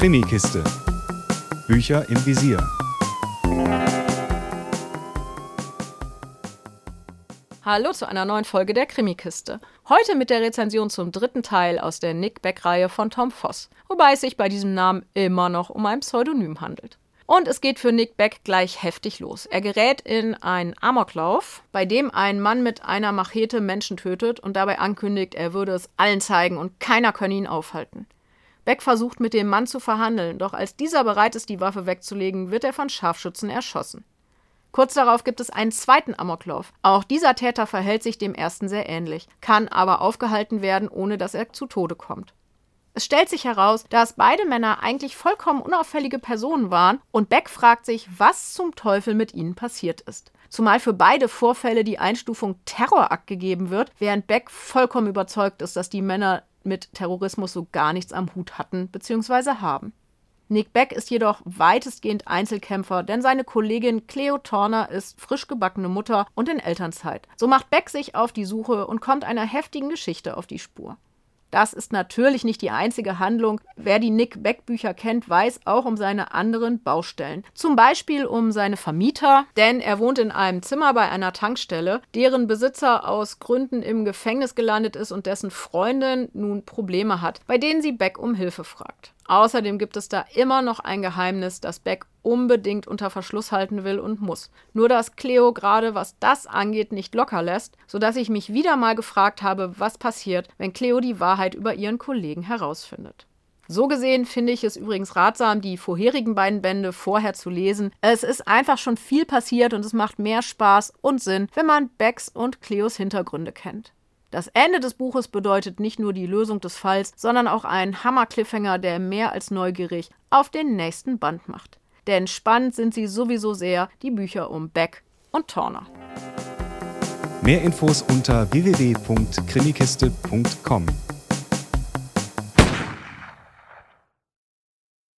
Krimikiste. Bücher im Visier. Hallo zu einer neuen Folge der Krimikiste. Heute mit der Rezension zum dritten Teil aus der Nick Beck-Reihe von Tom Voss, wobei es sich bei diesem Namen immer noch um ein Pseudonym handelt. Und es geht für Nick Beck gleich heftig los. Er gerät in einen Amoklauf, bei dem ein Mann mit einer Machete Menschen tötet und dabei ankündigt, er würde es allen zeigen und keiner könne ihn aufhalten. Beck versucht mit dem Mann zu verhandeln, doch als dieser bereit ist, die Waffe wegzulegen, wird er von Scharfschützen erschossen. Kurz darauf gibt es einen zweiten Amoklauf. Auch dieser Täter verhält sich dem ersten sehr ähnlich, kann aber aufgehalten werden, ohne dass er zu Tode kommt. Es stellt sich heraus, dass beide Männer eigentlich vollkommen unauffällige Personen waren und Beck fragt sich, was zum Teufel mit ihnen passiert ist. Zumal für beide Vorfälle die Einstufung Terrorakt gegeben wird, während Beck vollkommen überzeugt ist, dass die Männer mit Terrorismus so gar nichts am Hut hatten bzw. haben. Nick Beck ist jedoch weitestgehend Einzelkämpfer, denn seine Kollegin Cleo Torner ist frisch gebackene Mutter und in Elternzeit. So macht Beck sich auf die Suche und kommt einer heftigen Geschichte auf die Spur. Das ist natürlich nicht die einzige Handlung. Wer die Nick Beck Bücher kennt, weiß auch um seine anderen Baustellen. Zum Beispiel um seine Vermieter, denn er wohnt in einem Zimmer bei einer Tankstelle, deren Besitzer aus Gründen im Gefängnis gelandet ist und dessen Freundin nun Probleme hat, bei denen sie Beck um Hilfe fragt. Außerdem gibt es da immer noch ein Geheimnis, das Beck unbedingt unter Verschluss halten will und muss. Nur dass Cleo gerade was das angeht nicht locker lässt, sodass ich mich wieder mal gefragt habe, was passiert, wenn Cleo die Wahrheit über ihren Kollegen herausfindet. So gesehen finde ich es übrigens ratsam, die vorherigen beiden Bände vorher zu lesen. Es ist einfach schon viel passiert und es macht mehr Spaß und Sinn, wenn man Becks und Cleos Hintergründe kennt. Das Ende des Buches bedeutet nicht nur die Lösung des Falls, sondern auch einen Hammer-Cliffhanger, der mehr als neugierig auf den nächsten Band macht. Denn spannend sind sie sowieso sehr, die Bücher um Beck und Torner. Mehr Infos unter www.krimikiste.com.